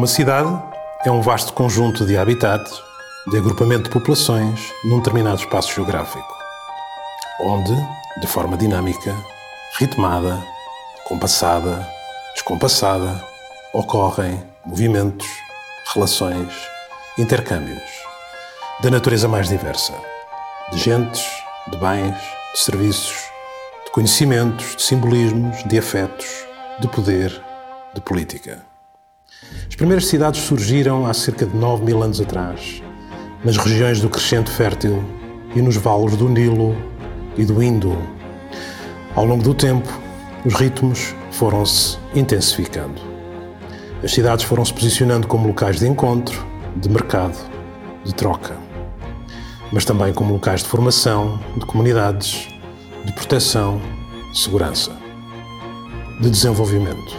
Uma cidade é um vasto conjunto de habitats, de agrupamento de populações num determinado espaço geográfico, onde, de forma dinâmica, ritmada, compassada, descompassada, ocorrem movimentos, relações, intercâmbios, da natureza mais diversa, de gentes, de bens, de serviços, de conhecimentos, de simbolismos, de afetos, de poder, de política. As primeiras cidades surgiram há cerca de 9 mil anos atrás, nas regiões do crescente fértil e nos vales do Nilo e do Indo. Ao longo do tempo, os ritmos foram-se intensificando. As cidades foram se posicionando como locais de encontro, de mercado, de troca, mas também como locais de formação, de comunidades, de proteção, de segurança, de desenvolvimento,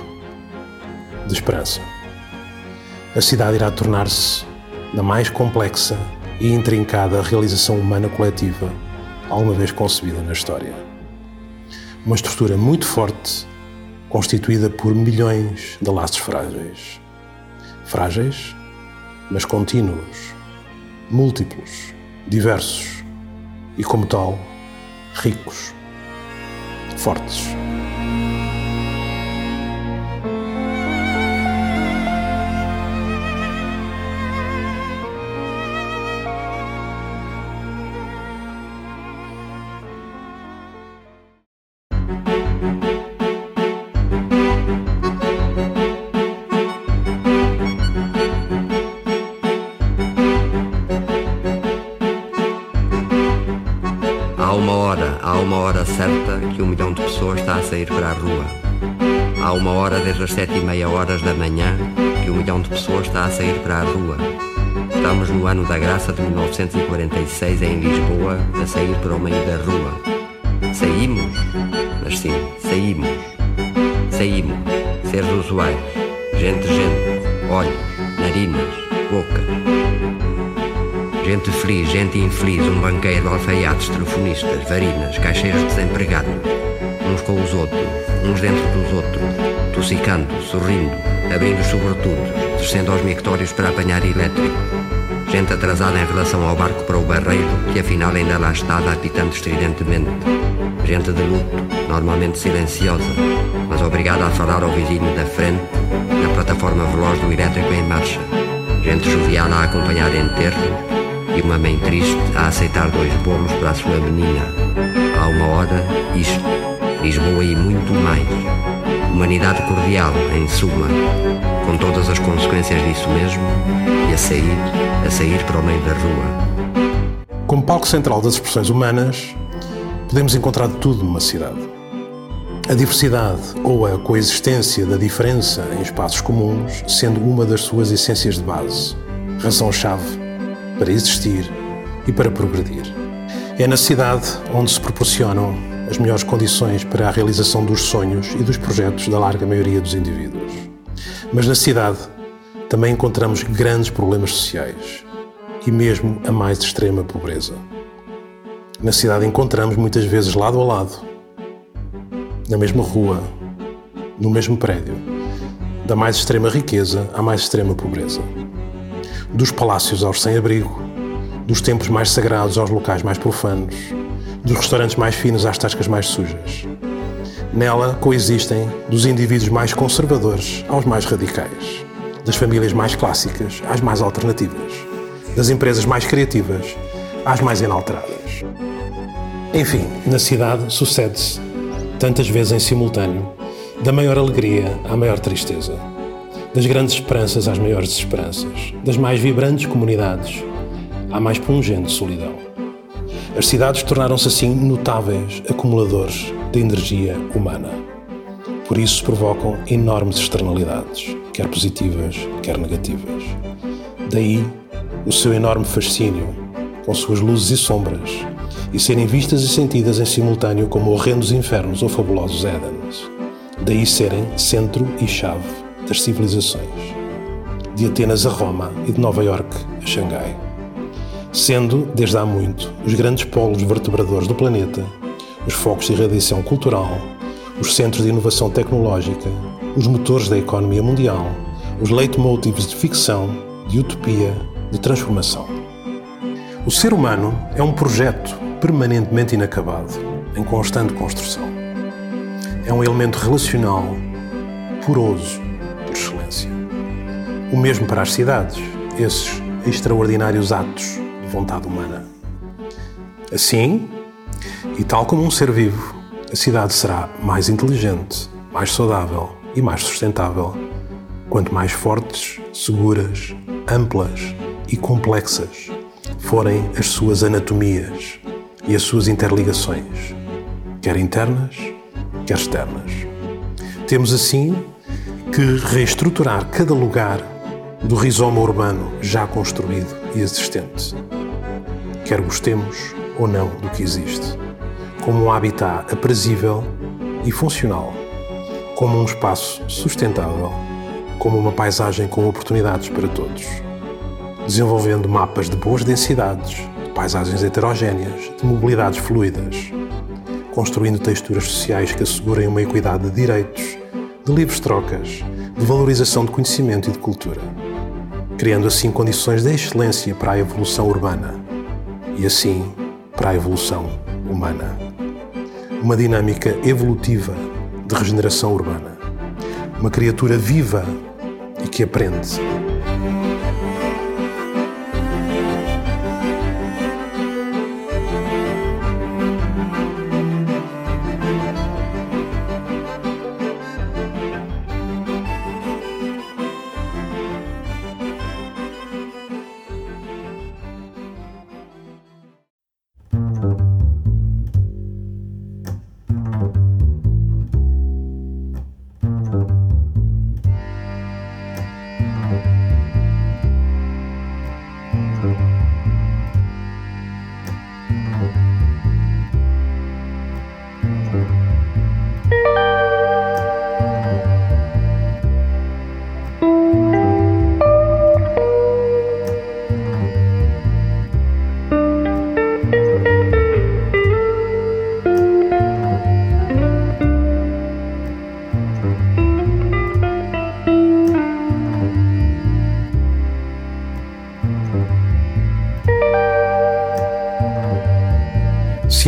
de esperança. A cidade irá tornar-se na mais complexa e intrincada realização humana coletiva alguma vez concebida na história. Uma estrutura muito forte constituída por milhões de laços frágeis. Frágeis, mas contínuos, múltiplos, diversos e, como tal, ricos, fortes. Sair para a rua. Há uma hora desde as sete e meia horas da manhã que um milhão de pessoas está a sair para a rua. Estamos no ano da graça de 1946 em Lisboa, a sair para o meio da rua. Saímos? Mas sim, saímos. Saímos. Seres usuários. Gente, gente. Olhos, narinas, boca. Gente feliz, gente infeliz, um banqueiro, alfaiates, telefonistas, varinas, caixeiros desempregados uns com os outros, uns dentro dos outros, tossicando, sorrindo, abrindo sobretudo, descendo aos mictórios para apanhar elétrico. Gente atrasada em relação ao barco para o barreiro, que afinal ainda lá está, apitando estridentemente. Gente de luto, normalmente silenciosa, mas obrigada a falar ao vizinho da frente, na plataforma veloz do elétrico em marcha. Gente jovial a acompanhar enterros e uma mãe triste a aceitar dois bolos para a sua menina. Há uma hora, isto. Lisboa e muito mais. Humanidade cordial, em suma, com todas as consequências disso mesmo, e a sair, a sair para o meio da rua. Como palco central das expressões humanas, podemos encontrar tudo numa cidade. A diversidade ou a coexistência da diferença em espaços comuns sendo uma das suas essências de base, razão-chave para existir e para progredir. É na cidade onde se proporcionam as melhores condições para a realização dos sonhos e dos projetos da larga maioria dos indivíduos. Mas na cidade também encontramos grandes problemas sociais e mesmo a mais extrema pobreza. Na cidade encontramos muitas vezes lado a lado, na mesma rua, no mesmo prédio, da mais extrema riqueza à mais extrema pobreza. Dos palácios aos sem-abrigo, dos templos mais sagrados aos locais mais profanos, dos restaurantes mais finos às tascas mais sujas. Nela coexistem dos indivíduos mais conservadores aos mais radicais, das famílias mais clássicas às mais alternativas, das empresas mais criativas às mais inalteradas. Enfim, na cidade sucede-se, tantas vezes em simultâneo, da maior alegria à maior tristeza, das grandes esperanças às maiores desesperanças, das mais vibrantes comunidades à mais pungente solidão. As cidades tornaram-se assim notáveis acumuladores de energia humana. Por isso provocam enormes externalidades, quer positivas, quer negativas. Daí o seu enorme fascínio, com suas luzes e sombras, e serem vistas e sentidas em simultâneo como horrendos infernos ou fabulosos Édens. Daí serem centro e chave das civilizações, de Atenas a Roma e de Nova York a Xangai sendo, desde há muito, os grandes polos vertebradores do planeta, os focos de irradiação cultural, os centros de inovação tecnológica, os motores da economia mundial, os leitmotivs de ficção, de utopia, de transformação. O ser humano é um projeto permanentemente inacabado, em constante construção. É um elemento relacional poroso. O mesmo para as cidades, esses extraordinários atos de vontade humana. Assim, e tal como um ser vivo, a cidade será mais inteligente, mais saudável e mais sustentável quanto mais fortes, seguras, amplas e complexas forem as suas anatomias e as suas interligações, quer internas, quer externas. Temos assim que reestruturar cada lugar do rizoma urbano já construído e existente, quer gostemos ou não do que existe, como um habitat aprazível e funcional, como um espaço sustentável, como uma paisagem com oportunidades para todos, desenvolvendo mapas de boas densidades, de paisagens heterogêneas, de mobilidades fluidas, construindo texturas sociais que assegurem uma equidade de direitos, de livres trocas, de valorização de conhecimento e de cultura, criando assim condições de excelência para a evolução urbana e assim para a evolução humana. Uma dinâmica evolutiva de regeneração urbana. Uma criatura viva e que aprende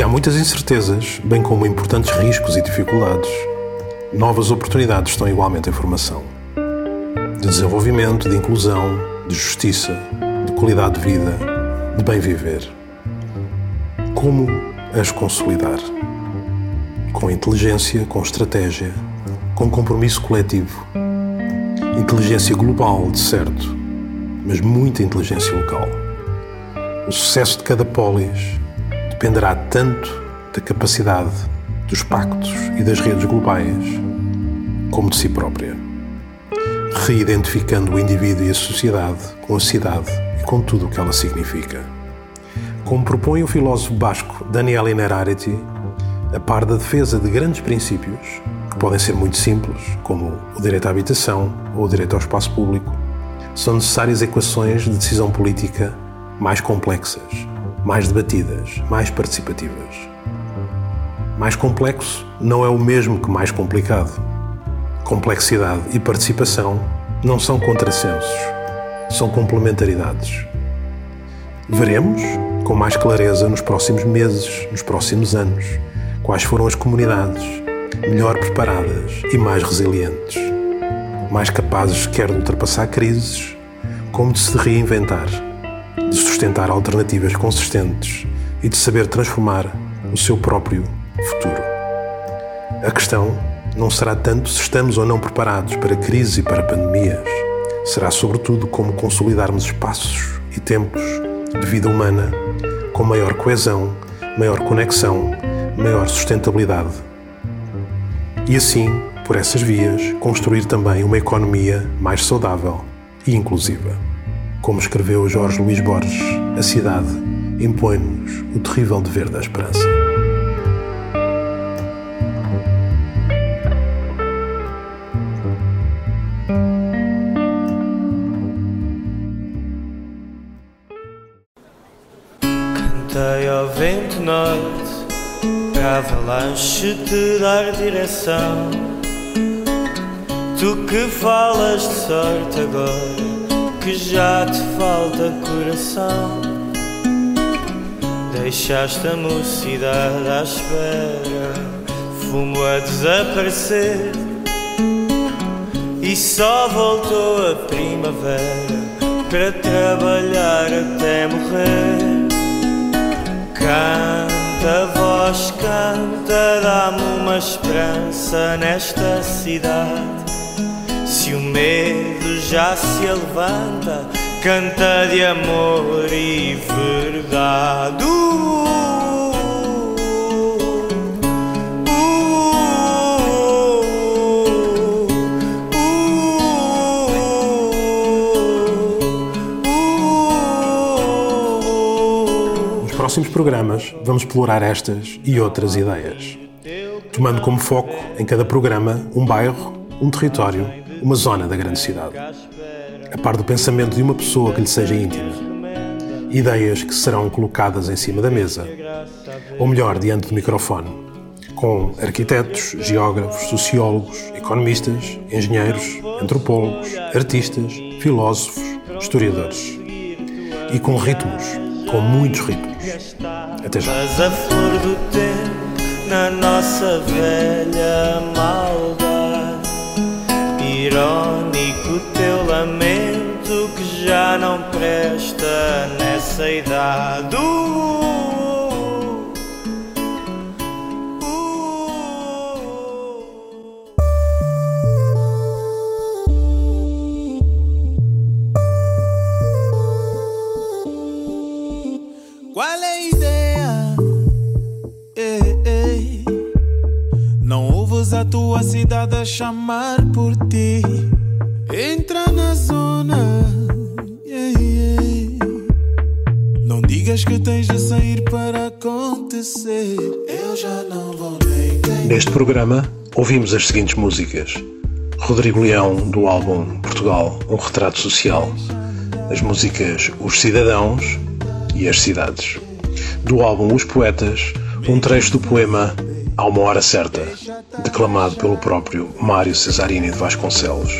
há muitas incertezas, bem como importantes riscos e dificuldades, novas oportunidades estão igualmente em formação. De desenvolvimento, de inclusão, de justiça, de qualidade de vida, de bem viver. Como as consolidar? Com inteligência, com estratégia, com compromisso coletivo. Inteligência global, de certo, mas muita inteligência local. O sucesso de cada polis dependerá tanto da capacidade dos pactos e das redes globais como de si própria, reidentificando o indivíduo e a sociedade com a cidade e com tudo o que ela significa. Como propõe o filósofo basco Daniel Innerarity, a par da defesa de grandes princípios, que podem ser muito simples, como o direito à habitação ou o direito ao espaço público, são necessárias equações de decisão política mais complexas mais debatidas, mais participativas. Mais complexo não é o mesmo que mais complicado. Complexidade e participação não são contrassensos, são complementaridades. Veremos, com mais clareza, nos próximos meses, nos próximos anos, quais foram as comunidades melhor preparadas e mais resilientes, mais capazes quer de ultrapassar crises, como de se reinventar de sustentar alternativas consistentes e de saber transformar o seu próprio futuro. A questão não será tanto se estamos ou não preparados para crises e para pandemias, será sobretudo como consolidarmos espaços e tempos de vida humana com maior coesão, maior conexão, maior sustentabilidade. E assim, por essas vias, construir também uma economia mais saudável e inclusiva. Como escreveu Jorge Luís Borges, a cidade impõe-nos o terrível dever da esperança. Cantei ao vento norte, para avalanche te dar direção. Tu que falas de sorte agora, que já te falta coração. Deixaste a mocidade à espera, fumo a desaparecer. E só voltou a primavera para trabalhar até morrer. Canta, voz, canta, dá-me uma esperança nesta cidade. Se o medo já se levanta, canta de amor e verdade. Nos próximos programas vamos explorar estas e outras ideias, tomando como foco em cada programa um bairro, um território, uma zona da grande cidade, a par do pensamento de uma pessoa que lhe seja íntima. Ideias que serão colocadas em cima da mesa, ou melhor, diante do microfone, com arquitetos, geógrafos, sociólogos, economistas, engenheiros, antropólogos, artistas, filósofos, historiadores. E com ritmos, com muitos ritmos. Até já. A flor do tempo na nossa velha. Irónico teu lamento que já não presta nessa idade. Uh, uh. Qual é a ideia? Ei, ei. Não ouves a tua cidade a chamar por ti. Entra na zona. Ei, ei. Não digas que tens de sair para acontecer. Eu já não vou nem- Neste programa, ouvimos as seguintes músicas: Rodrigo Leão, do álbum Portugal, um retrato social, as músicas Os Cidadãos e As Cidades. Do álbum Os Poetas, um trecho do poema Há uma Hora Certa, declamado pelo próprio Mário Cesarini de Vasconcelos.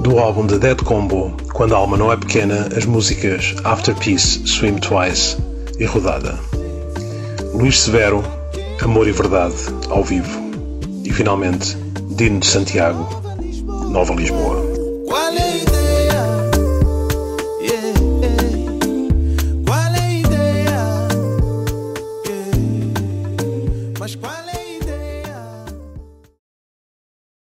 Do álbum The Dead Combo, Quando a Alma Não É Pequena, as músicas After Peace, Swim Twice e Rodada. Luís Severo, Amor e Verdade, ao vivo. E finalmente, Dino de Santiago, Nova Lisboa.